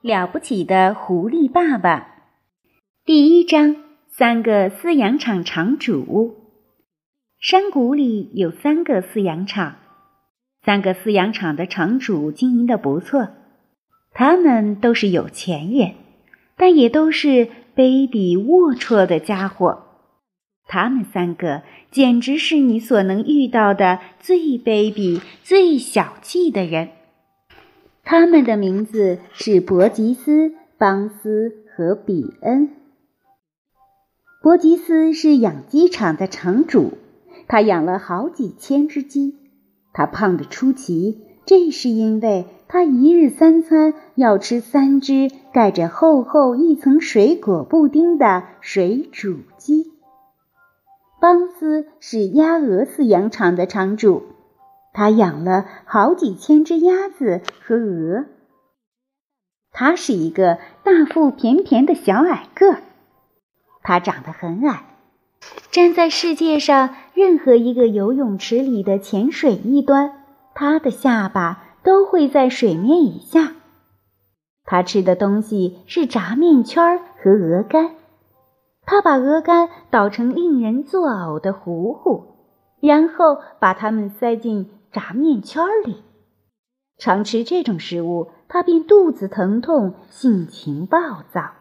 了不起的狐狸爸爸第一章：三个饲养场场主。山谷里有三个饲养场，三个饲养场的场主经营的不错。他们都是有钱人，但也都是卑鄙龌龊的家伙。他们三个简直是你所能遇到的最卑鄙、最小气的人。他们的名字是伯吉斯、邦斯和比恩。伯吉斯是养鸡场的场主，他养了好几千只鸡。他胖得出奇，这是因为他一日三餐要吃三只盖着厚厚一层水果布丁的水煮鸡。邦斯是鸭鹅饲养场的场主，他养了好几千只鸭子和鹅。他是一个大腹便便的小矮个儿，他长得很矮，站在世界上任何一个游泳池里的浅水一端，他的下巴都会在水面以下。他吃的东西是炸面圈和鹅肝。他把鹅肝捣成令人作呕的糊糊，然后把它们塞进炸面圈里。常吃这种食物，他便肚子疼痛，性情暴躁。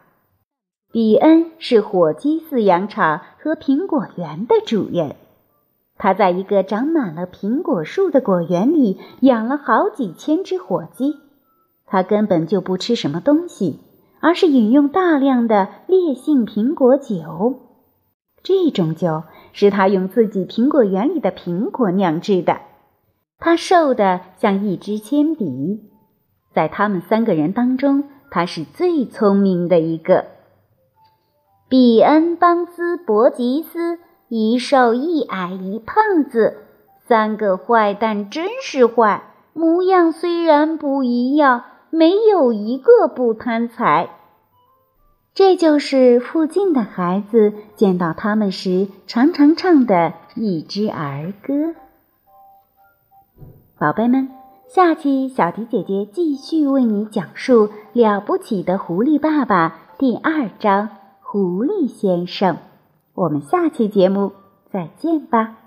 比恩是火鸡饲养场和苹果园的主人，他在一个长满了苹果树的果园里养了好几千只火鸡。他根本就不吃什么东西。而是饮用大量的烈性苹果酒，这种酒是他用自己苹果园里的苹果酿制的。他瘦得像一支铅笔，在他们三个人当中，他是最聪明的一个。比恩、邦斯、伯吉斯，一瘦一矮一胖子，三个坏蛋真是坏，模样虽然不一样。没有一个不贪财。这就是附近的孩子见到他们时常常唱的一支儿歌。宝贝们，下期小迪姐姐继续为你讲述《了不起的狐狸爸爸》第二章《狐狸先生》。我们下期节目再见吧。